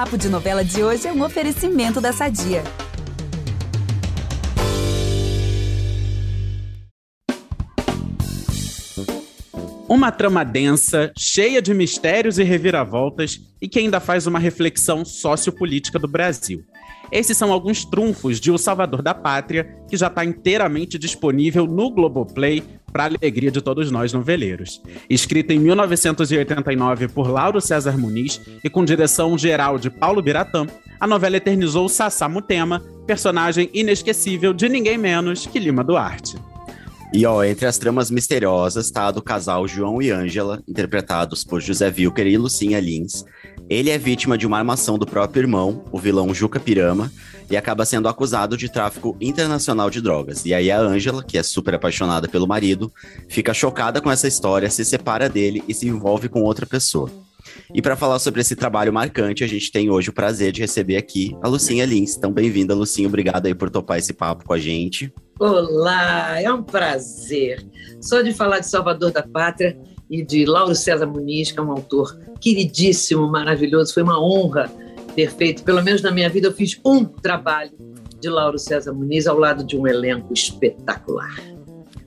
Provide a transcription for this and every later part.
Papo de Novela de hoje é um oferecimento da Sadia. Uma trama densa, cheia de mistérios e reviravoltas e que ainda faz uma reflexão sociopolítica do Brasil. Esses são alguns trunfos de O Salvador da Pátria, que já está inteiramente disponível no Globoplay para alegria de todos nós noveleiros. Escrita em 1989 por Lauro César Muniz e com direção geral de Paulo Biratã, a novela eternizou Sassá Mutema, personagem inesquecível de ninguém menos que Lima Duarte. E ó, entre as tramas misteriosas tá a do casal João e Ângela, interpretados por José Wilker e Lucinha Lins. Ele é vítima de uma armação do próprio irmão, o vilão Juca Pirama, e acaba sendo acusado de tráfico internacional de drogas. E aí a Ângela, que é super apaixonada pelo marido, fica chocada com essa história, se separa dele e se envolve com outra pessoa. E para falar sobre esse trabalho marcante, a gente tem hoje o prazer de receber aqui a Lucinha Lins. Então, bem-vinda, Lucinha. Obrigado aí por topar esse papo com a gente. Olá, é um prazer. Só de falar de Salvador da Pátria e de Lauro César Muniz, que é um autor queridíssimo, maravilhoso, foi uma honra ter feito, pelo menos na minha vida, eu fiz um trabalho de Lauro César Muniz ao lado de um elenco espetacular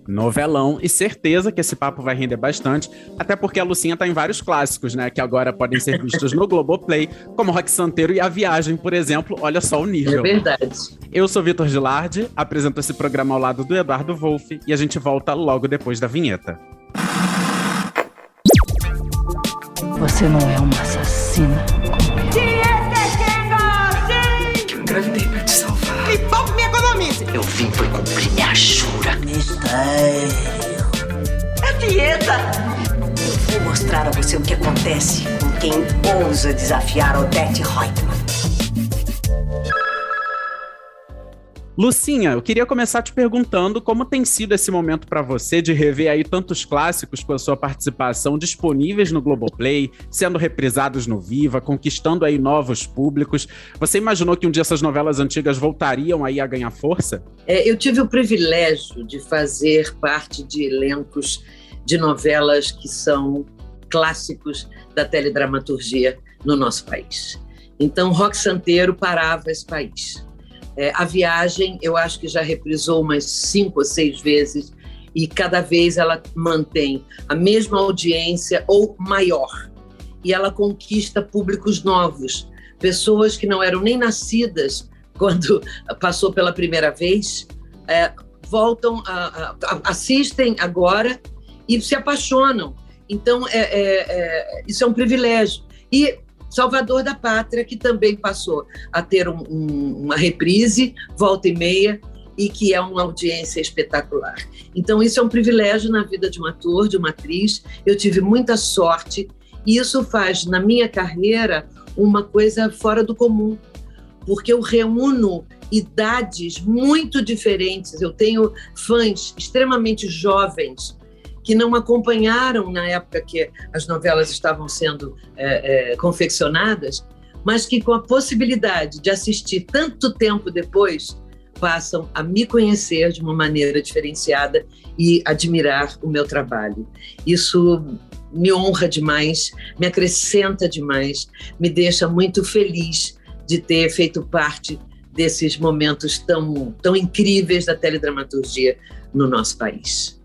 novelão e certeza que esse papo vai render bastante, até porque a Lucinha tá em vários clássicos, né, que agora podem ser vistos no Globoplay, como Rock Santeiro e A Viagem, por exemplo, olha só o nível. É verdade. Eu sou Vitor Gilardi, apresento esse programa ao lado do Eduardo Wolff e a gente volta logo depois da vinheta. Você não é uma assassina. Eu engravidei pra te salvar. Me poupe me economize. Eu vim foi cumprir minha jura. É dieta. Eu vou mostrar a você o que acontece com quem ousa desafiar Odette Reutemann. Lucinha, eu queria começar te perguntando como tem sido esse momento para você de rever aí tantos clássicos com a sua participação disponíveis no Globoplay, sendo reprisados no Viva, conquistando aí novos públicos. Você imaginou que um dia essas novelas antigas voltariam aí a ganhar força? É, eu tive o privilégio de fazer parte de elencos de novelas que são clássicos da teledramaturgia no nosso país. Então, Rock Santeiro parava esse país. É, a viagem, eu acho que já reprisou umas cinco ou seis vezes e cada vez ela mantém a mesma audiência ou maior. E ela conquista públicos novos, pessoas que não eram nem nascidas quando passou pela primeira vez, é, voltam, a, a, assistem agora e se apaixonam. Então, é, é, é isso é um privilégio. E Salvador da Pátria, que também passou a ter um, um, uma reprise, volta e meia, e que é uma audiência espetacular. Então, isso é um privilégio na vida de um ator, de uma atriz. Eu tive muita sorte, e isso faz, na minha carreira, uma coisa fora do comum, porque eu reúno idades muito diferentes. Eu tenho fãs extremamente jovens que não acompanharam na época que as novelas estavam sendo é, é, confeccionadas, mas que com a possibilidade de assistir tanto tempo depois passam a me conhecer de uma maneira diferenciada e admirar o meu trabalho. Isso me honra demais, me acrescenta demais, me deixa muito feliz de ter feito parte desses momentos tão, tão incríveis da teledramaturgia no nosso país.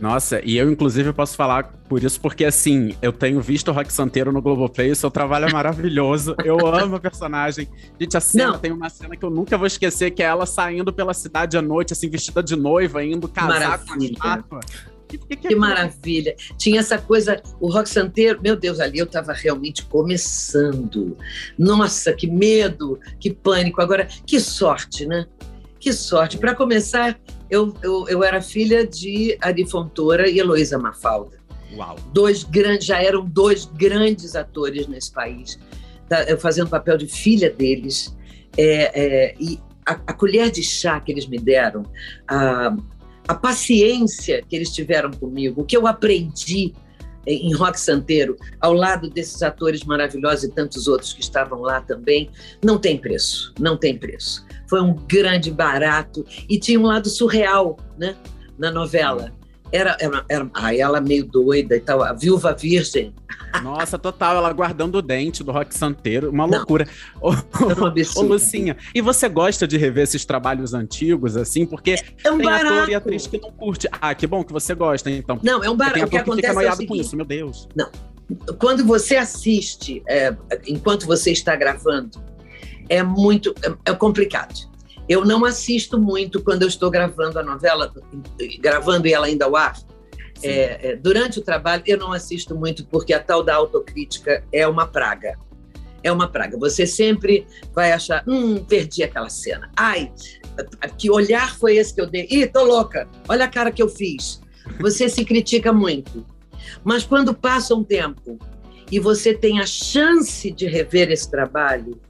Nossa, e eu, inclusive, posso falar por isso, porque assim, eu tenho visto o Rock Santeiro no Globoplay, o seu trabalho é maravilhoso. eu amo a personagem. Gente, a cena Não. tem uma cena que eu nunca vou esquecer, que é ela saindo pela cidade à noite, assim, vestida de noiva, indo casar com a estátua. Que, que, que, que maravilha. Tinha essa coisa, o rock santeiro, meu Deus, ali eu estava realmente começando. Nossa, que medo, que pânico. Agora, que sorte, né? Que sorte. Para começar, eu, eu, eu era filha de Ari Fontoura e Heloísa Mafalda. Uau. Dois grandes, já eram dois grandes atores nesse país, tá, eu fazendo papel de filha deles. É, é, e a, a, colher de chá que eles me deram, a, a paciência que eles tiveram comigo, o que eu aprendi em Rock Santeiro, ao lado desses atores maravilhosos e tantos outros que estavam lá também, não tem preço, não tem preço foi um grande barato e tinha um lado surreal, né, na novela. Era, era, era ah, ela meio doida e tal, a viúva virgem. Nossa, total, ela guardando o dente do rock santeiro, uma Não. loucura. Ô, absurdo. Lucinha, e você gosta de rever esses trabalhos antigos, assim? Porque É um tem ator barato. e atriz que não curte. Ah, que bom que você gosta, então. Não, é um Porque tem barato. O que ator que fica é noiado com seguinte, isso, meu Deus. quando você assiste, é, enquanto você está gravando, é muito é, é complicado. Eu não assisto muito quando eu estou gravando a novela, gravando e ela ainda ao ar. É, é, durante o trabalho, eu não assisto muito porque a tal da autocrítica é uma praga. É uma praga. Você sempre vai achar, hum, perdi aquela cena. Ai, que olhar foi esse que eu dei? Ih, tô louca. Olha a cara que eu fiz. Você se critica muito. Mas quando passa um tempo e você tem a chance de rever esse trabalho,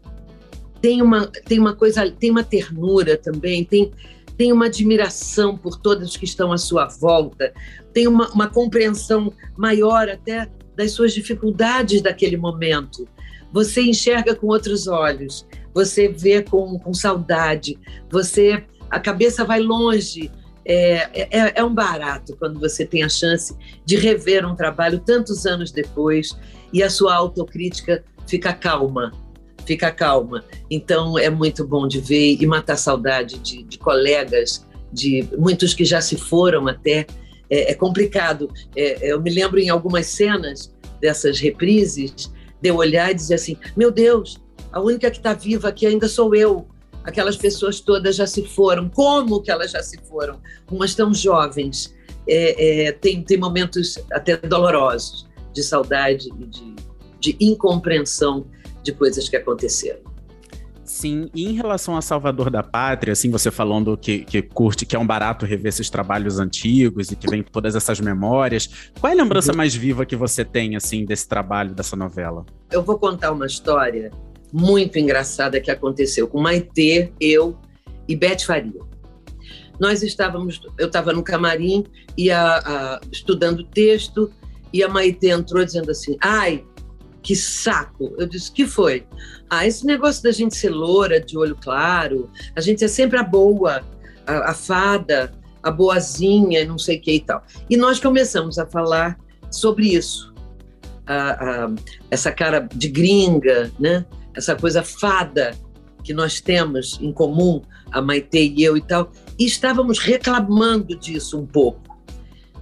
tem uma, tem uma coisa, tem uma ternura também, tem, tem uma admiração por todos que estão à sua volta, tem uma, uma compreensão maior até das suas dificuldades daquele momento. Você enxerga com outros olhos, você vê com, com saudade, você a cabeça vai longe. É, é, é um barato quando você tem a chance de rever um trabalho tantos anos depois e a sua autocrítica fica calma, fica calma. Então é muito bom de ver e matar saudade de, de colegas, de muitos que já se foram até. É, é complicado. É, eu me lembro em algumas cenas dessas reprises de eu olhar e dizer assim: meu Deus, a única que está viva aqui ainda sou eu. Aquelas pessoas todas já se foram. Como que elas já se foram? Umas tão jovens. É, é, tem, tem momentos até dolorosos de saudade e de, de incompreensão de coisas que aconteceram. Sim, e em relação a Salvador da Pátria, assim, você falando que, que curte, que é um barato rever esses trabalhos antigos e que vem todas essas memórias, qual é a lembrança mais viva que você tem, assim, desse trabalho, dessa novela? Eu vou contar uma história muito engraçada que aconteceu com Maitê, eu e Beth Faria. Nós estávamos, eu estava no camarim e a, a, estudando texto e a Maitê entrou dizendo assim, ai, que saco. Eu disse, que foi? Ah, esse negócio da gente ser loura, de olho claro, a gente é sempre a boa, a, a fada, a boazinha, não sei o que e tal. E nós começamos a falar sobre isso. A, a, essa cara de gringa, né? essa coisa fada que nós temos em comum, a Maite e eu e tal, e estávamos reclamando disso um pouco.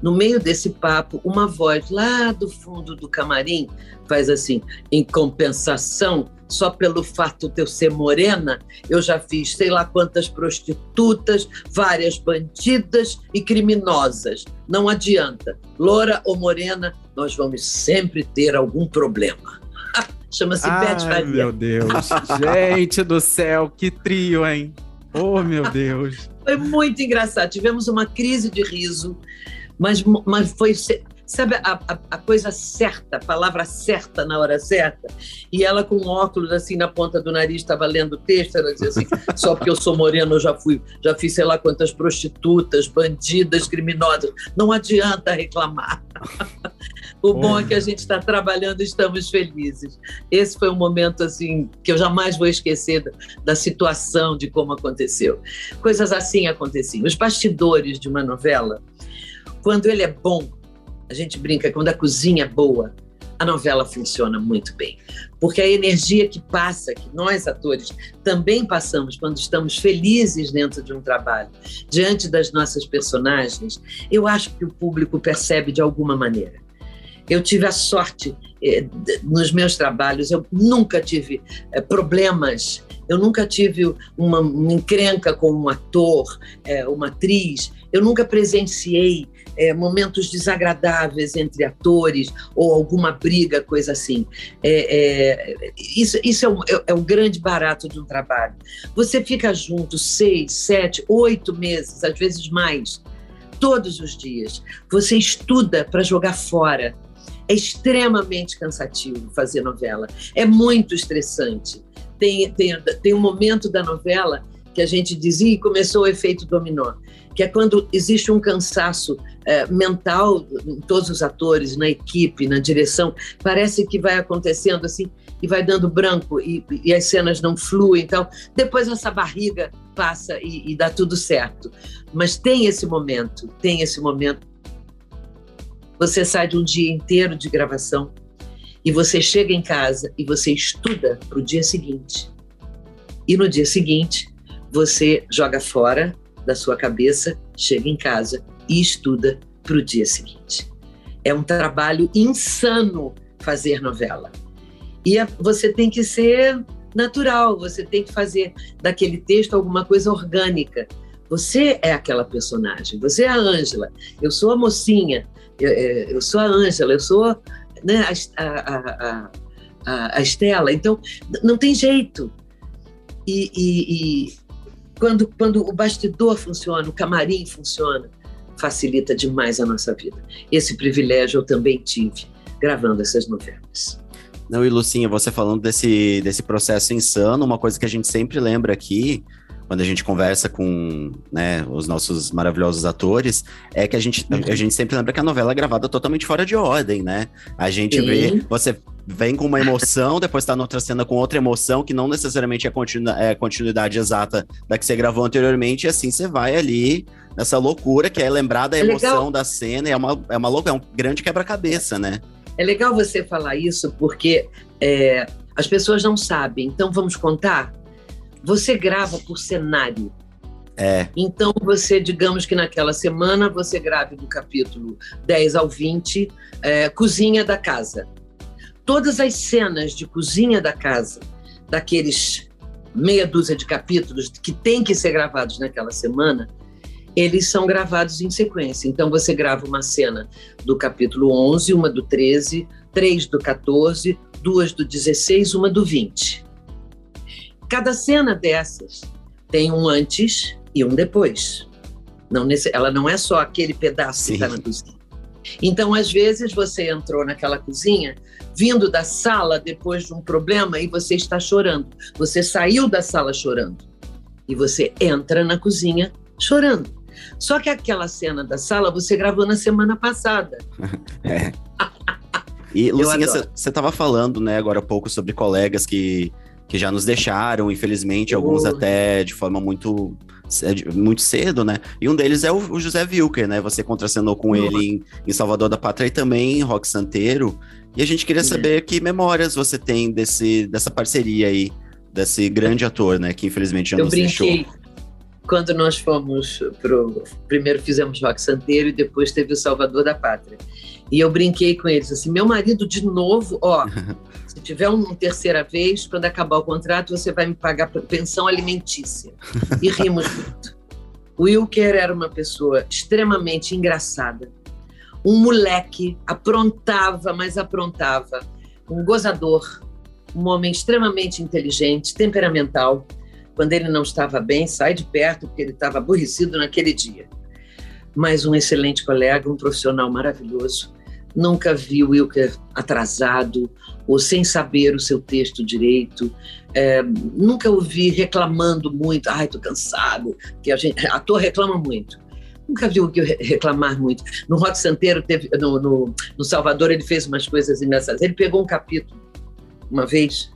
No meio desse papo, uma voz lá do fundo do camarim faz assim: em compensação, só pelo fato de eu ser morena, eu já fiz sei lá quantas prostitutas, várias bandidas e criminosas. Não adianta. Loura ou morena, nós vamos sempre ter algum problema. Chama-se Beth Ai, Faria. meu Deus. Gente do céu, que trio, hein? Oh, meu Deus. Foi muito engraçado. Tivemos uma crise de riso, mas, mas foi. Sabe a, a, a, coisa certa, a palavra certa na hora certa? E ela com óculos assim na ponta do nariz, estava lendo o texto, ela dizia assim: só porque eu sou morena, eu já fui, já fiz sei lá quantas prostitutas, bandidas, criminosas. Não adianta reclamar. o bom é que a gente está trabalhando e estamos felizes. Esse foi um momento assim que eu jamais vou esquecer da, da situação, de como aconteceu. Coisas assim aconteciam. Os bastidores de uma novela, quando ele é bom, a gente brinca, quando a cozinha é boa, a novela funciona muito bem. Porque a energia que passa, que nós atores também passamos quando estamos felizes dentro de um trabalho, diante das nossas personagens, eu acho que o público percebe de alguma maneira. Eu tive a sorte eh, nos meus trabalhos, eu nunca tive eh, problemas, eu nunca tive uma, uma encrenca com um ator, eh, uma atriz, eu nunca presenciei é, momentos desagradáveis entre atores ou alguma briga, coisa assim. É, é, isso isso é, um, é um grande barato de um trabalho. Você fica junto seis, sete, oito meses, às vezes mais, todos os dias. Você estuda para jogar fora. É extremamente cansativo fazer novela. É muito estressante. Tem, tem, tem um momento da novela que a gente dizia e começou o efeito dominó, que é quando existe um cansaço é, mental em todos os atores, na equipe, na direção, parece que vai acontecendo assim e vai dando branco e, e as cenas não fluem, então depois essa barriga passa e, e dá tudo certo. Mas tem esse momento, tem esse momento. Você sai de um dia inteiro de gravação e você chega em casa e você estuda para o dia seguinte. E no dia seguinte, você joga fora da sua cabeça, chega em casa e estuda para o dia seguinte. É um trabalho insano fazer novela. E você tem que ser natural, você tem que fazer daquele texto alguma coisa orgânica. Você é aquela personagem, você é a Ângela, eu sou a mocinha, eu, é, eu sou a Ângela, eu sou né, a, a, a, a, Estela. Então, não tem jeito. E, e, e quando, quando o bastidor funciona, o camarim funciona, facilita demais a nossa vida. Esse privilégio eu também tive gravando essas novelas. Não, e Lucinha, você falando desse, desse processo insano, uma coisa que a gente sempre lembra aqui, quando a gente conversa com né, os nossos maravilhosos atores, é que a gente, a gente sempre lembra que a novela é gravada totalmente fora de ordem, né? A gente Sim. vê, você vem com uma emoção, depois tá noutra cena com outra emoção, que não necessariamente é, continu, é continuidade exata da que você gravou anteriormente, e assim você vai ali nessa loucura, que é lembrar da é emoção da cena, é uma, é uma loucura, é um grande quebra-cabeça, né? É legal você falar isso porque é, as pessoas não sabem. Então vamos contar. Você grava por cenário. É. Então você, digamos que naquela semana você grave do capítulo 10 ao 20, é, cozinha da casa. Todas as cenas de cozinha da casa, daqueles meia dúzia de capítulos que tem que ser gravados naquela semana, eles são gravados em sequência. Então você grava uma cena do capítulo 11, uma do 13, três do 14, duas do 16, uma do 20. Cada cena dessas tem um antes e um depois. Não nesse, ela não é só aquele pedaço Sim. que está na cozinha. Então, às vezes, você entrou naquela cozinha vindo da sala depois de um problema e você está chorando. Você saiu da sala chorando. E você entra na cozinha chorando. Só que aquela cena da sala você gravou na semana passada. é. E, Lucinha, você estava falando, né, agora há pouco sobre colegas que, que já nos deixaram, infelizmente, alguns até de forma muito muito cedo, né? E um deles é o, José Wilker, né? Você contracenou com oh. ele em, em, Salvador da Pátria e também em Rock Santeiro. E a gente queria saber que memórias você tem desse, dessa parceria aí, desse grande ator, né? Que infelizmente já Eu nos brinquei. deixou quando nós fomos pro primeiro fizemos Rock Santeiro e depois teve o Salvador da Pátria. E eu brinquei com eles assim: meu marido de novo, ó, se tiver uma terceira vez, quando acabar o contrato, você vai me pagar pensão alimentícia. E rimos muito. O Wilker era uma pessoa extremamente engraçada, um moleque, aprontava, mas aprontava, um gozador, um homem extremamente inteligente, temperamental quando ele não estava bem, sai de perto, porque ele estava aborrecido naquele dia. Mas um excelente colega, um profissional maravilhoso. Nunca vi o Wilker atrasado ou sem saber o seu texto direito. É, nunca o vi reclamando muito. Ai, estou cansado. Que a gente, ator reclama muito. Nunca vi o que reclamar muito. No Rock Santeiro, teve, no, no, no Salvador, ele fez umas coisas engraçadas. Ele pegou um capítulo uma vez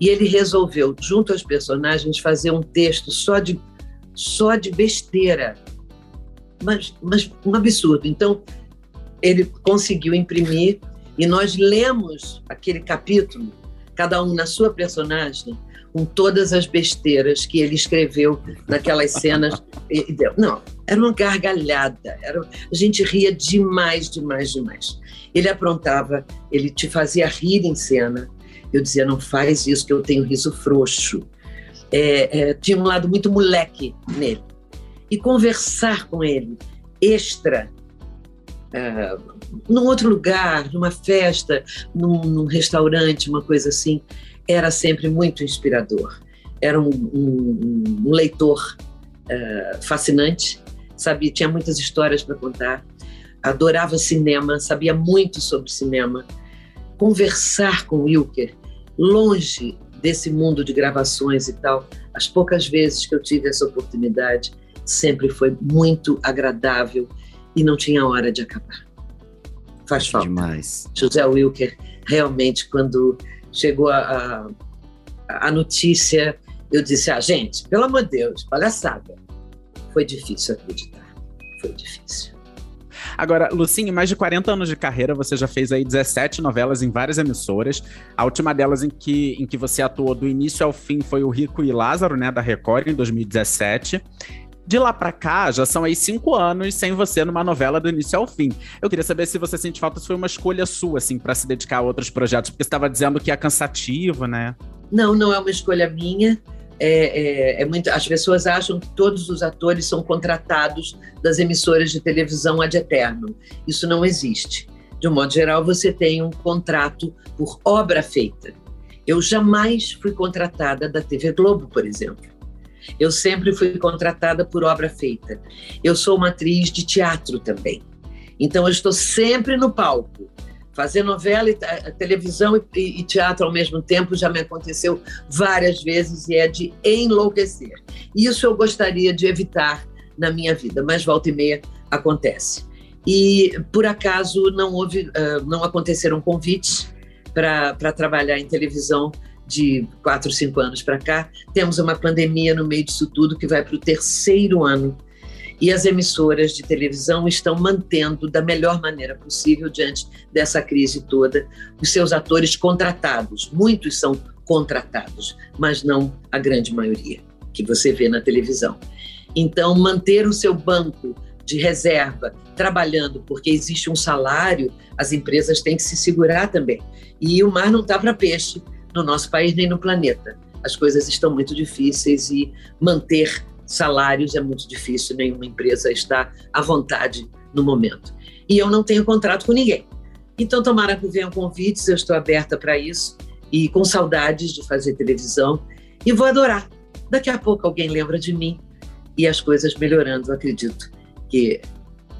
e ele resolveu, junto aos personagens, fazer um texto só de, só de besteira. Mas, mas um absurdo. Então, ele conseguiu imprimir e nós lemos aquele capítulo, cada um na sua personagem, com todas as besteiras que ele escreveu naquelas cenas. E. Não, era uma gargalhada, era, a gente ria demais, demais, demais. Ele aprontava, ele te fazia rir em cena, eu dizia, não faz isso que eu tenho riso frouxo. É, é, tinha um lado muito moleque nele. E conversar com ele, extra, uh, num outro lugar, numa festa, num, num, restaurante, uma coisa assim, era sempre muito inspirador. Era um, um, um leitor uh, fascinante, sabia, tinha muitas histórias para contar, adorava cinema, sabia muito sobre cinema. Conversar com Wilker, longe desse mundo de gravações e tal, as poucas vezes que eu tive essa oportunidade, sempre foi muito agradável e não tinha hora de acabar. Faz falta. Demais. José Wilker, realmente, quando chegou a, a, a notícia, eu disse: ah, gente, pelo amor de Deus, palhaçada. Foi difícil acreditar. Foi difícil. Agora, Lucinha, mais de 40 anos de carreira, você já fez aí 17 novelas em várias emissoras. A última delas em que, em que você atuou do início ao fim foi o Rico e Lázaro, né, da Record, em 2017 de lá para cá, já são aí cinco anos sem você numa novela do início ao fim. Eu queria saber se você sente falta, se foi uma escolha sua, assim, para se dedicar a outros projetos, porque você estava dizendo que é cansativo, né? Não, não é uma escolha minha. É, é, é, muito, as pessoas acham que todos os atores são contratados das emissoras de televisão ad eterno. Isso não existe. De um modo geral, você tem um contrato por obra feita. Eu jamais fui contratada da TV Globo, por exemplo. Eu sempre fui contratada por obra feita. Eu sou uma atriz de teatro também. Então eu estou sempre no palco. Fazer novela, e, televisão e, e teatro ao mesmo tempo já me aconteceu várias vezes e é de enlouquecer. Isso eu gostaria de evitar na minha vida, mas volta e meia acontece. E por acaso não houve, não aconteceram convites para trabalhar em televisão de quatro, cinco anos para cá, temos uma pandemia no meio disso tudo que vai para o terceiro ano. E as emissoras de televisão estão mantendo da melhor maneira possível, diante dessa crise toda, os seus atores contratados. Muitos são contratados, mas não a grande maioria que você vê na televisão. Então, manter o seu banco de reserva trabalhando, porque existe um salário, as empresas têm que se segurar também. E o mar não está para peixe no nosso país nem no planeta. As coisas estão muito difíceis e manter salários é muito difícil, nenhuma empresa está à vontade no momento. E eu não tenho contrato com ninguém. Então, tomara que venham convites, eu estou aberta para isso e com saudades de fazer televisão e vou adorar. Daqui a pouco alguém lembra de mim e as coisas melhorando, acredito que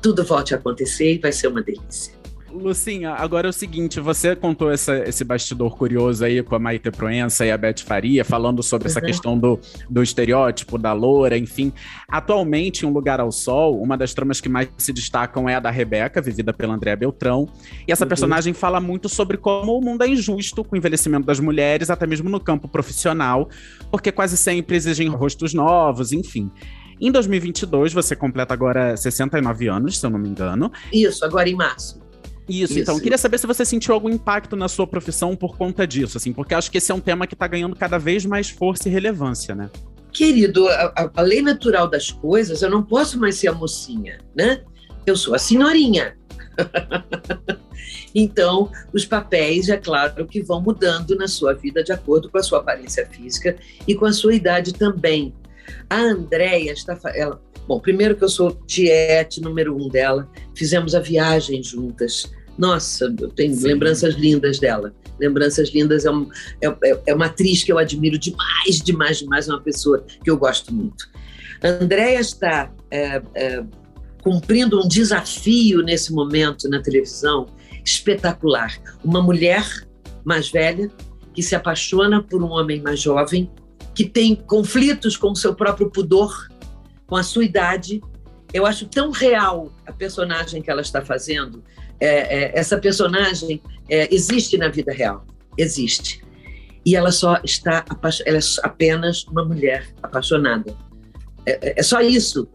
tudo volte a acontecer e vai ser uma delícia. Lucinha, agora é o seguinte, você contou essa, esse bastidor curioso aí com a Maite Proença e a Beth Faria, falando sobre uhum. essa questão do, do estereótipo, da loura, enfim. Atualmente, em Um Lugar ao Sol, uma das tramas que mais se destacam é a da Rebeca, vivida pela Andréa Beltrão. E essa uhum. personagem fala muito sobre como o mundo é injusto com o envelhecimento das mulheres, até mesmo no campo profissional, porque quase sempre exigem rostos novos, enfim. Em 2022, você completa agora 69 anos, se eu não me engano. Isso, agora em março. Isso, Isso, então. Queria saber se você sentiu algum impacto na sua profissão por conta disso, assim, porque acho que esse é um tema que está ganhando cada vez mais força e relevância, né? Querido, a, a, lei natural das coisas, eu não posso mais ser a mocinha, né? Eu sou a senhorinha. então, os papéis, é claro, que vão mudando na sua vida de acordo com a sua aparência física e com a sua idade também. A Andréia está. Ela, bom, primeiro que eu sou tiete número um dela, fizemos a viagem juntas nossa, eu tenho Sim. lembranças lindas dela. Lembranças lindas é, um, é, é, é, uma atriz que eu admiro demais, demais, demais, é uma pessoa que eu gosto muito. Andréia está é, é, cumprindo um desafio nesse momento na televisão espetacular. Uma mulher mais velha que se apaixona por um homem mais jovem, que tem conflitos com o seu próprio pudor, com a sua idade. Eu acho tão real a personagem que ela está fazendo é, é, essa personagem é, existe na vida real, existe. E ela só está, ela é apenas uma mulher apaixonada. É, é, é só isso.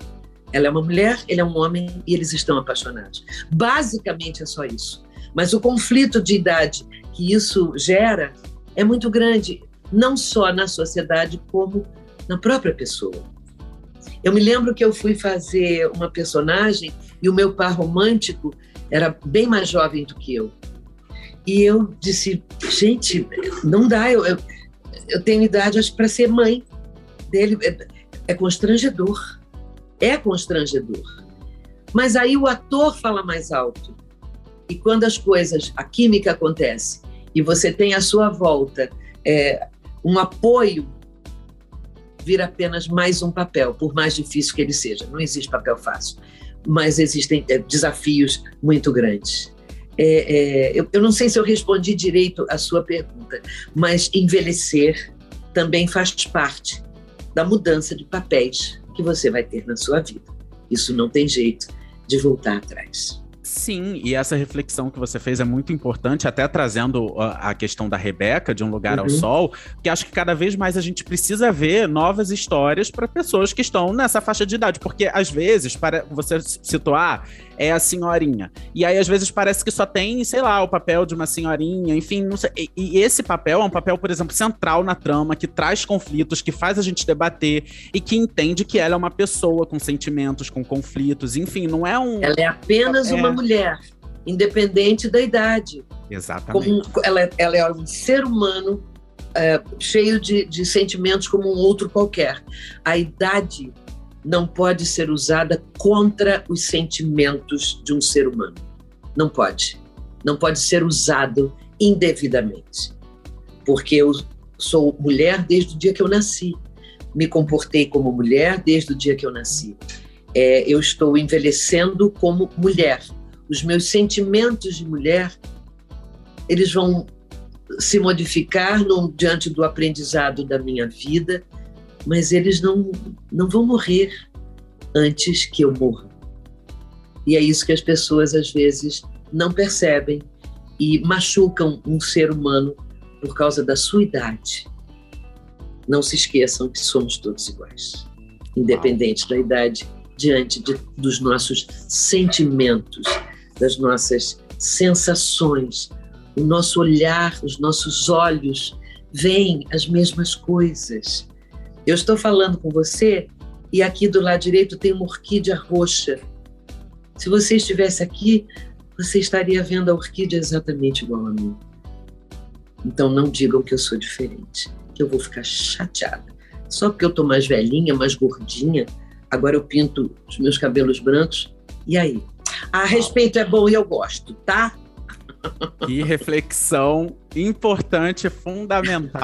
Ela é uma mulher, ele é um homem e eles estão apaixonados. Basicamente é só isso. Mas o conflito de idade que isso gera é muito grande, não só na sociedade, como na própria pessoa. Eu me lembro que eu fui fazer uma personagem e o meu par romântico era bem mais jovem do que eu. E eu disse, gente, não dá, eu, eu, eu tenho idade acho para ser mãe dele. É, é constrangedor, é constrangedor. Mas aí o ator fala mais alto. E quando as coisas, a química acontece, e você tem à sua volta é, um apoio, vira apenas mais um papel, por mais difícil que ele seja. Não existe papel fácil mas existem é, desafios muito grandes. É, é, eu, eu não sei se eu respondi direito a sua pergunta, mas envelhecer também faz parte da mudança de papéis que você vai ter na sua vida. Isso não tem jeito de voltar atrás. Sim, e essa reflexão que você fez é muito importante, até trazendo a questão da Rebeca, de Um Lugar uhum. ao Sol, que acho que cada vez mais a gente precisa ver novas histórias para pessoas que estão nessa faixa de idade, porque às vezes, para você situar, é a senhorinha. E aí, às vezes, parece que só tem, sei lá, o papel de uma senhorinha, enfim, não sei. E, e esse papel é um papel, por exemplo, central na trama, que traz conflitos, que faz a gente debater e que entende que ela é uma pessoa com sentimentos, com conflitos, enfim, não é um. Ela é apenas é... uma mulher, independente da idade. Exatamente. Como, ela, ela é um ser humano é, cheio de, de sentimentos como um outro qualquer. A idade não pode ser usada contra os sentimentos de um ser humano. Não pode. Não pode ser usado indevidamente. Porque eu sou mulher desde o dia que eu nasci. Me comportei como mulher desde o dia que eu nasci. É, eu estou envelhecendo como mulher. Os meus sentimentos de mulher, eles vão se modificar no, diante do aprendizado da minha vida, mas eles não, não vão morrer antes que eu morra. E é isso que as pessoas às vezes não percebem e machucam um ser humano por causa da sua idade. Não se esqueçam que somos todos iguais, independente da idade, diante de, dos nossos sentimentos, das nossas sensações, o nosso olhar, os nossos olhos veem as mesmas coisas. Eu estou falando com você e aqui do lado direito tem uma orquídea roxa. Se você estivesse aqui, você estaria vendo a orquídea exatamente igual a mim. Então não digam que eu sou diferente, que eu vou ficar chateada. Só porque eu estou mais velhinha, mais gordinha, agora eu pinto os meus cabelos brancos. E aí? A respeito é bom e eu gosto, tá? Que reflexão importante, fundamental.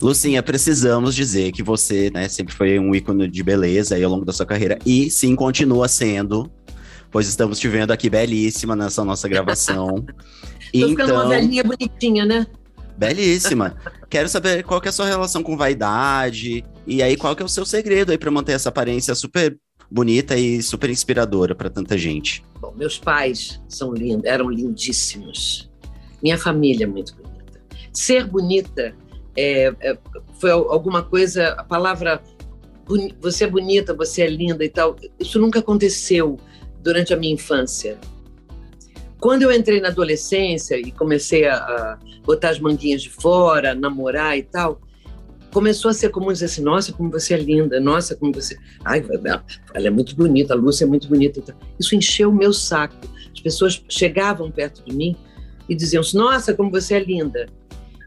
Lucinha, precisamos dizer que você, né, sempre foi um ícone de beleza aí ao longo da sua carreira e sim continua sendo, pois estamos te vendo aqui belíssima nessa nossa gravação. Tô então, ficando uma então, velhinha bonitinha, né? Belíssima. Quero saber qual que é a sua relação com vaidade e aí qual que é o seu segredo aí para manter essa aparência super bonita e super inspiradora para tanta gente. Bom, meus pais são lindos, eram lindíssimos. Minha família é muito bonita. Ser bonita é, é, foi alguma coisa, a palavra você é bonita, você é linda e tal, isso nunca aconteceu durante a minha infância. Quando eu entrei na adolescência e comecei a, a botar as manguinhas de fora, namorar e tal, começou a ser comum dizer assim: nossa, como você é linda, nossa, como você. Ai, ela é muito bonita, a Lúcia é muito bonita. Isso encheu o meu saco. As pessoas chegavam perto de mim e diziam: nossa, como você é linda.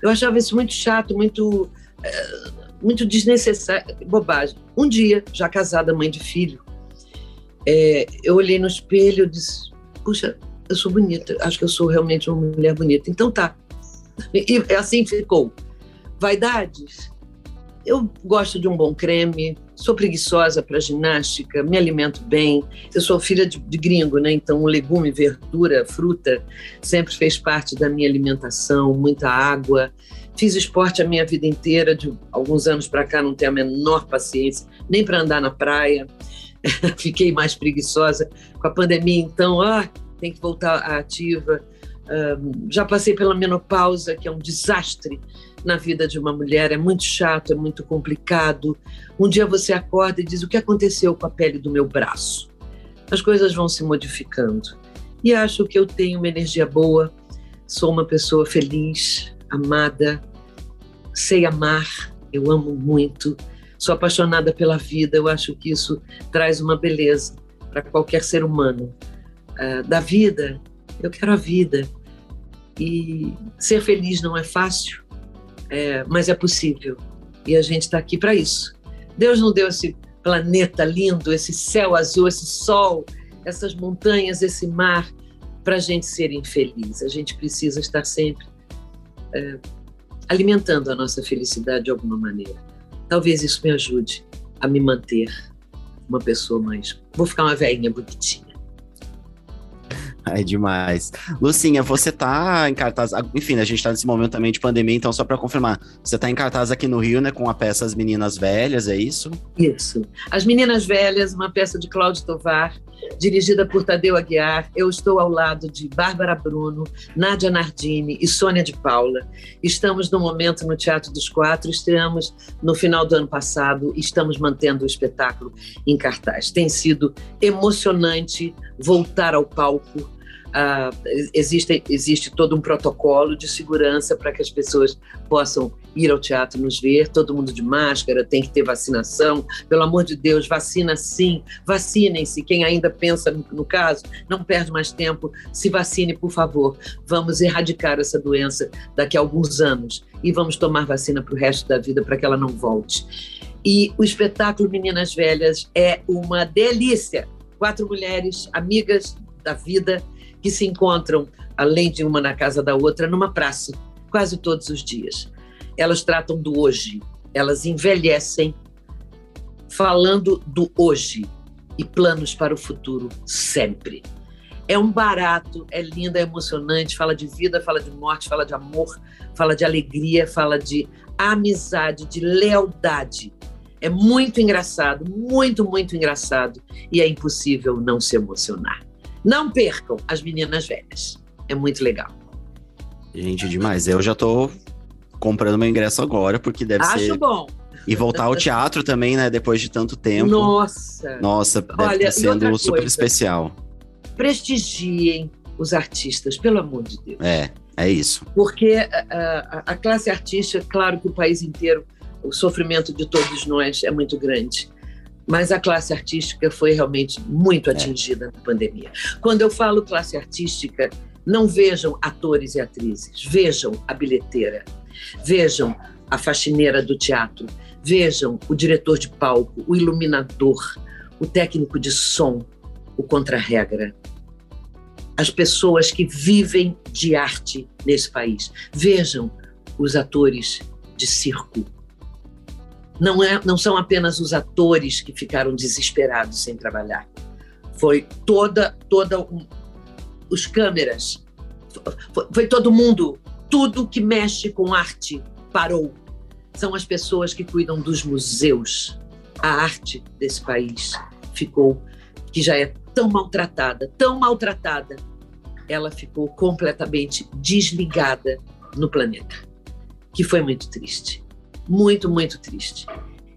Eu achava isso muito chato, muito, é, muito desnecessário, bobagem. Um dia, já casada, mãe de filho, é, eu olhei no espelho e disse: Puxa, eu sou bonita, acho que eu sou realmente uma mulher bonita. Então tá. E assim ficou. Vaidades? Eu gosto de um bom creme, sou preguiçosa para ginástica, me alimento bem. Eu sou filha de, de, gringo, né? Então, legume, verdura, fruta sempre fez parte da minha alimentação, muita água. Fiz esporte a minha vida inteira, de alguns anos para cá não tenho a menor paciência, nem para andar na praia. Fiquei mais preguiçosa. Com a pandemia, então, ah, tem que voltar ativa. Já passei pela menopausa, que é um desastre na vida de uma mulher, é muito chato, é muito complicado. Um dia você acorda e diz: O que aconteceu com a pele do meu braço? As coisas vão se modificando. E acho que eu tenho uma energia boa, sou uma pessoa feliz, amada, sei amar, eu amo muito, sou apaixonada pela vida, eu acho que isso traz uma beleza para qualquer ser humano. Uh, da vida, eu quero a vida. E ser feliz não é fácil, é, mas é possível. E a gente está aqui para isso. Deus não deu esse planeta lindo, esse céu azul, esse sol, essas montanhas, esse mar, para a gente ser infeliz. A gente precisa estar sempre é, alimentando a nossa felicidade de alguma maneira. Talvez isso me ajude a me manter uma pessoa mais. Vou ficar uma velhinha bonitinha. É demais. Lucinha, você tá em cartaz. Enfim, a gente tá nesse momento também de pandemia, então só para confirmar, você tá em cartaz aqui no Rio, né, com a peça As Meninas Velhas, é isso? Isso. As Meninas Velhas, uma peça de Cláudio Tovar, dirigida por Tadeu Aguiar. Eu estou ao lado de Bárbara Bruno, Nádia Nardini e Sônia de Paula. Estamos no momento no Teatro dos Quatro, estreamos no final do ano passado e estamos mantendo o espetáculo em cartaz. Tem sido emocionante voltar ao palco Uh, existe, existe todo um protocolo de segurança para que as pessoas possam ir ao teatro nos ver, todo mundo de máscara, tem que ter vacinação. Pelo amor de Deus, vacina sim, vacinem-se. Quem ainda pensa no, no caso, não perde mais tempo, se vacine, por favor. Vamos erradicar essa doença daqui a alguns anos e vamos tomar vacina para o resto da vida para que ela não volte. E o espetáculo Meninas Velhas é uma delícia. Quatro mulheres amigas da vida que se encontram, além de uma na casa da outra, numa praça, quase todos os dias. Elas tratam do hoje, elas envelhecem falando do hoje e planos para o futuro sempre. É um barato, é linda, é emocionante, fala de vida, fala de morte, fala de amor, fala de alegria, fala de amizade, de lealdade. É muito engraçado, muito, muito engraçado e é impossível não se emocionar. Não percam as meninas velhas. É muito legal. Gente, demais. Eu já tô comprando meu ingresso agora, porque deve Acho ser. Acho bom. E voltar ao teatro também, né? Depois de tanto tempo. Nossa! Nossa, deve Olha, estar sendo super especial. Prestigiem os artistas, pelo amor de Deus. É, é isso. Porque a, a, a classe artística, claro que o país inteiro, o sofrimento de todos nós é muito grande mas a classe artística foi realmente muito é. atingida é. na pandemia. Quando eu falo classe artística, não vejam atores e atrizes, vejam a bilheteira, vejam a faxineira do teatro, vejam o diretor de palco, o iluminador, o técnico de som, o contra-regra. As pessoas que vivem de arte nesse país. Vejam os atores de circo, não, é, não são apenas os atores que ficaram desesperados sem trabalhar. Foi toda, toda um, os câmeras, foi, foi todo mundo, tudo que mexe com arte parou. São as pessoas que cuidam dos museus. A arte desse país ficou, que já é tão maltratada, tão maltratada, ela ficou completamente desligada no planeta, que foi muito triste muito, muito triste.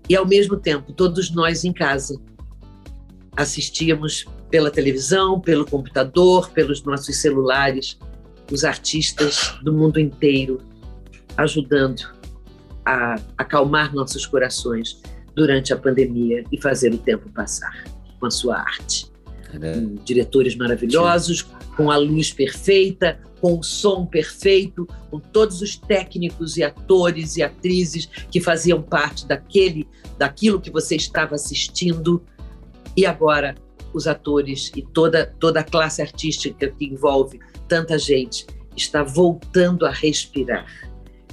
E ao mesmo tempo, todos nós em casa assistíamos pela televisão, pelo computador, pelos nossos celulares, os artistas do mundo inteiro ajudando a acalmar nossos corações durante a pandemia e fazer o tempo passar com a sua arte. É. Diretores maravilhosos, Sim. Com a luz perfeita, com o som perfeito, com todos os técnicos e atores e atrizes que faziam parte daquele, daquilo que você estava assistindo. E agora os atores e toda toda a classe artística que envolve tanta gente está voltando a respirar.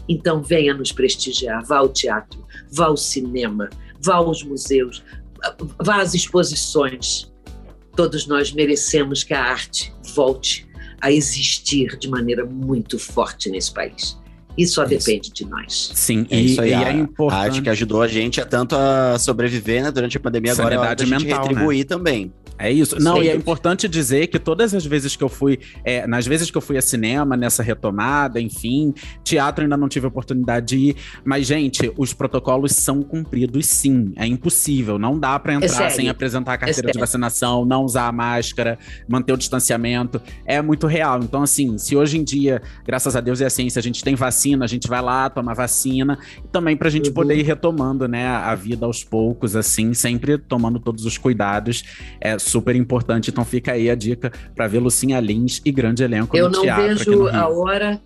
Então venha nos prestigiar, vá ao teatro, vá ao cinema, vá aos museus, vá às exposições. Todos nós merecemos que a arte volte a existir de maneira muito forte nesse país. Isso só depende de nós. Sim, é isso aí. E a, é importante... a arte que ajudou a gente a tanto a sobreviver né, durante a pandemia, agora é hora da gente mental, retribuir né? também. É isso. Não, Sim. e é importante dizer que todas as vezes que eu fui, é, nas vezes que eu fui a cinema, nessa retomada, enfim, teatro ainda não tive oportunidade de ir. Mas, gente, os protocolos são cumpridos sim. É impossível. Não dá para entrar é sem apresentar a carteira é de vacinação, não usar a máscara, manter o distanciamento. É muito real. Então, assim, se hoje em dia, graças a Deus e a ciência, a gente tem vacina, a gente vai lá, toma vacina. E também pra gente uhum. poder ir retomando, né, a vida aos poucos, assim, sempre tomando todos os cuidados. É super importante. Então fica aí a dica para ver Lucinha Lins e grande elenco eu no teatro. Eu não vejo a hora.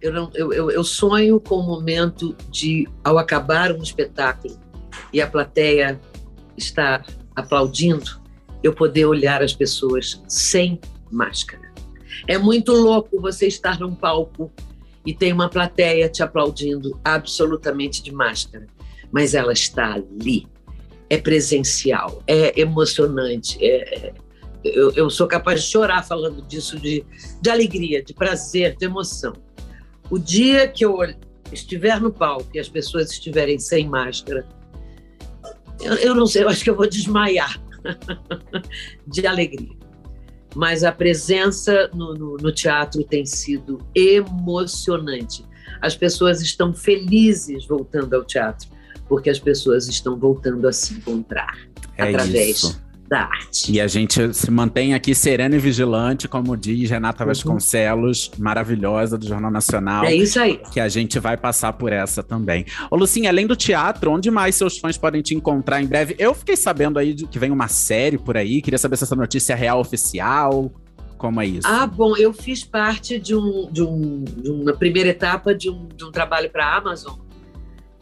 Eu, não, eu, eu, eu sonho com o momento de, ao acabar um espetáculo e a plateia está aplaudindo, eu poder olhar as pessoas sem máscara. É muito louco você estar num palco e tem uma plateia te aplaudindo absolutamente de máscara, mas ela está ali. É presencial, é emocionante. É, eu, eu sou capaz de chorar falando disso, de, de alegria, de prazer, de emoção. O dia que eu estiver no palco e as pessoas estiverem sem máscara, eu, eu não sei, eu acho que eu vou desmaiar de alegria. Mas a presença no, no, no teatro tem sido emocionante. As pessoas estão felizes voltando ao teatro, porque as pessoas estão voltando a se encontrar é através isso da arte. E a gente se mantém aqui sereno e vigilante, como diz Renata uhum. Vasconcelos, maravilhosa do Jornal Nacional. É isso aí. Que a gente vai passar por essa também. Ô, Lucinha, além do teatro, onde mais seus fãs podem te encontrar em breve? Eu fiquei sabendo aí que vem uma série por aí, queria saber se essa notícia é real oficial. Como é isso? Ah, bom, eu fiz parte de, um, de, um, de uma primeira etapa de um, de um trabalho para a Amazon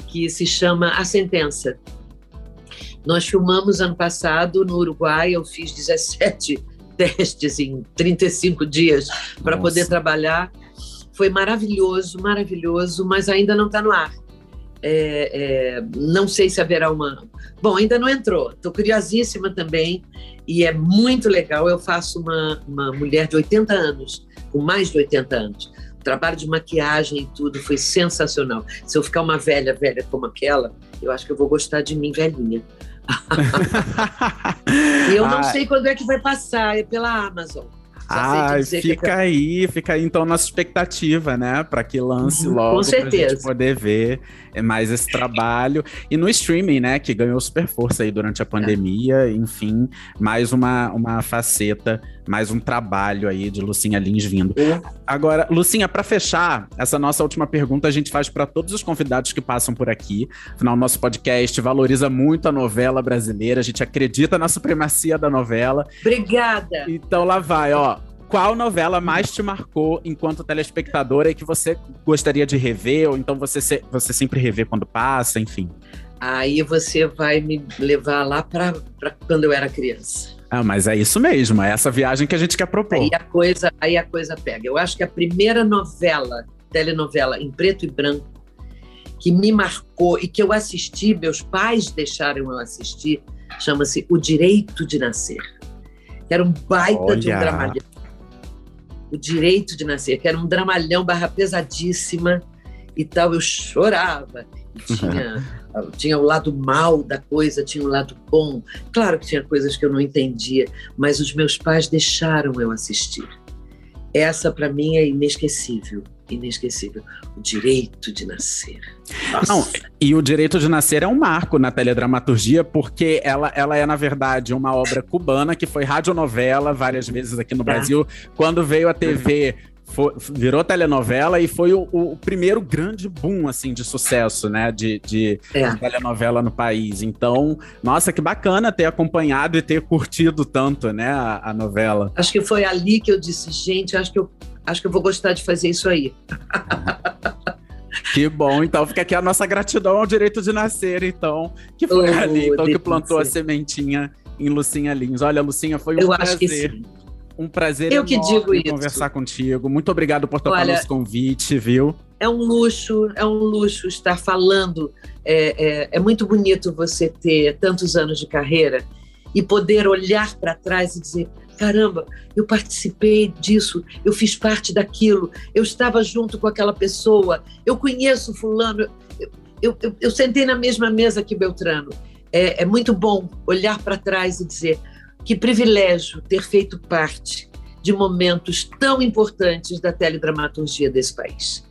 que se chama A Sentença nós filmamos ano passado no Uruguai, eu fiz 17 testes em 35 dias para poder trabalhar. Foi maravilhoso, maravilhoso, mas ainda não está no ar. É, é, não sei se haverá uma. Bom, ainda não entrou. Estou curiosíssima também e é muito legal. Eu faço uma, uma mulher de 80 anos, com mais de 80 anos. Trabalho de maquiagem e tudo foi sensacional. Se eu ficar uma velha, velha como aquela, eu acho que eu vou gostar de mim velhinha. e eu não ah. sei quando é que vai passar, é pela Amazon. Ah, fica é... aí, fica aí então nossa expectativa, né? Para que lance uhum, logo, Com certeza. pra gente poder ver mais esse trabalho. E no streaming, né? Que ganhou super força aí durante a pandemia, é. enfim, mais uma, uma faceta, mais um trabalho aí de Lucinha Lins vindo. É. Agora, Lucinha, para fechar, essa nossa última pergunta a gente faz para todos os convidados que passam por aqui. Afinal, nosso podcast valoriza muito a novela brasileira, a gente acredita na supremacia da novela. Obrigada. Então lá vai, ó qual novela mais te marcou enquanto telespectadora e que você gostaria de rever, ou então você, se, você sempre revê quando passa, enfim? Aí você vai me levar lá para quando eu era criança. Ah, mas é isso mesmo, é essa viagem que a gente quer propor. Aí a coisa, aí a coisa pega. Eu acho que a primeira novela, telenovela em preto e branco, que me marcou e que eu assisti, meus pais deixaram eu assistir, chama-se O Direito de Nascer. Era um baita Olha. de um dramalhão o Direito de Nascer, que era um dramalhão barra pesadíssima e tal. Eu chorava. tinha, tinha o lado mal da coisa, tinha o lado bom. Claro que tinha coisas que eu não entendia, mas os meus pais deixaram eu assistir. Essa, para mim, é inesquecível inesquecível. O direito de nascer. Não, e o direito de nascer é um marco na teledramaturgia, porque ela, ela é, na verdade, uma obra cubana que foi radionovela várias vezes aqui no tá. Brasil. Quando veio a TV foi, virou telenovela e foi o, o, primeiro grande boom, assim, de sucesso, né, de, de, é. telenovela no país. Então, nossa, que bacana ter acompanhado e ter curtido tanto, né, a, a novela. Acho que foi ali que eu disse, gente, acho que eu, acho que eu vou gostar de fazer isso aí. Que bom, então fica aqui a nossa gratidão ao direito de nascer, então, que foi oh, ali, então, que plantou a sementinha em Lucinha Lins. Olha, Lucinha, foi um eu prazer. Acho que sim. Um prazer Eu que digo isso. conversar contigo. Muito obrigado por topar Olha, nosso convite, viu? É um luxo, é um luxo estar falando. É, é, é muito bonito você ter tantos anos de carreira e poder olhar para trás e dizer: caramba, eu participei disso, eu fiz parte daquilo, eu estava junto com aquela pessoa, eu conheço Fulano, eu, eu, eu, eu sentei na mesma mesa que Beltrano. É, é muito bom olhar para trás e dizer: que privilégio ter feito parte de momentos tão importantes da teledramaturgia desse país.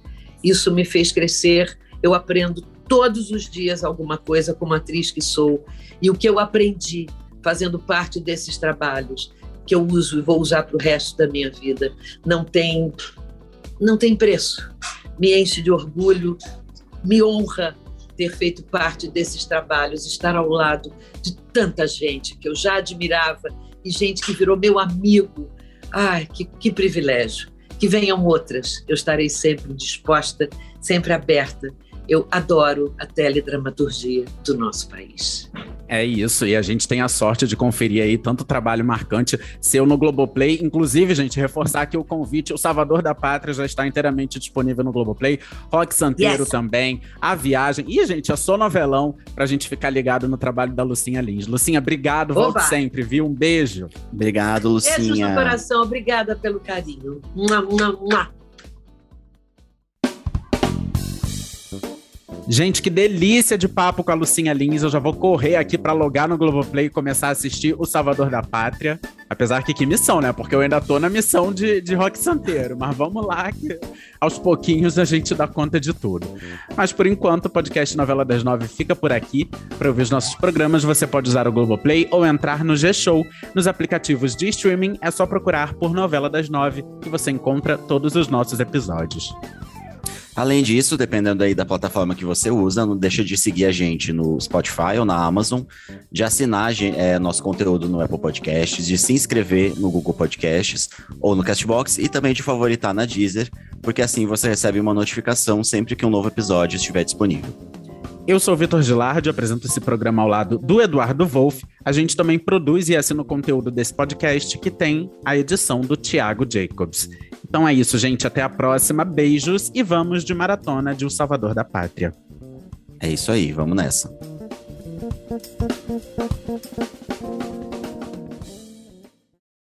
Isso me fez crescer, eu aprendo todos os dias alguma coisa como atriz que sou, e o que eu aprendi fazendo parte desses trabalhos, que eu uso e vou usar para o resto da minha vida, não tem não tem preço. Me enche de orgulho, me honra ter feito parte desses trabalhos, estar ao lado de tanta gente que eu já admirava e gente que virou meu amigo. Ai, que, que privilégio. Que venham outras. Eu estarei sempre disposta, sempre aberta Eu adoro a teledramaturgia do nosso país. É isso, e a gente tem a sorte de conferir aí tanto trabalho marcante seu no Globoplay. Inclusive, gente, reforçar aqui o convite: O Salvador da Pátria já está inteiramente disponível no Globoplay. Rock Santeiro yes. também, A Viagem. E, gente, é só novelão pra gente ficar ligado no trabalho da Lucinha Lins. Lucinha, obrigado, Oba. volte sempre, viu? Um beijo. Obrigado, Lucinha. Beijos no coração, obrigada pelo carinho. Mua, mua, mua. Gente, que delícia de papo com a Lucinha Lins. Eu já vou correr aqui para logar no Globoplay e começar a assistir O Salvador da Pátria. Apesar que que missão, né? Porque eu ainda tô na missão de, de rock santeiro. Mas vamos lá, que aos pouquinhos a gente dá conta de tudo. Mas por enquanto, o podcast Novela das Nove fica por aqui. Para ouvir os nossos programas, você pode usar o Globoplay ou entrar no G-Show. Nos aplicativos de streaming, é só procurar por Novela das Nove que você encontra todos os nossos episódios. Além disso, dependendo aí da plataforma que você usa, não deixa de seguir a gente no Spotify ou na Amazon, de assinar é, nosso conteúdo no Apple Podcasts, de se inscrever no Google Podcasts ou no Castbox e também de favoritar na Deezer, porque assim você recebe uma notificação sempre que um novo episódio estiver disponível. Eu sou o Vitor Gilardi, apresento esse programa ao lado do Eduardo Wolff. A gente também produz e assina o conteúdo desse podcast, que tem a edição do Tiago Jacobs. Então é isso, gente. Até a próxima. Beijos e vamos de maratona de O Salvador da Pátria. É isso aí, vamos nessa.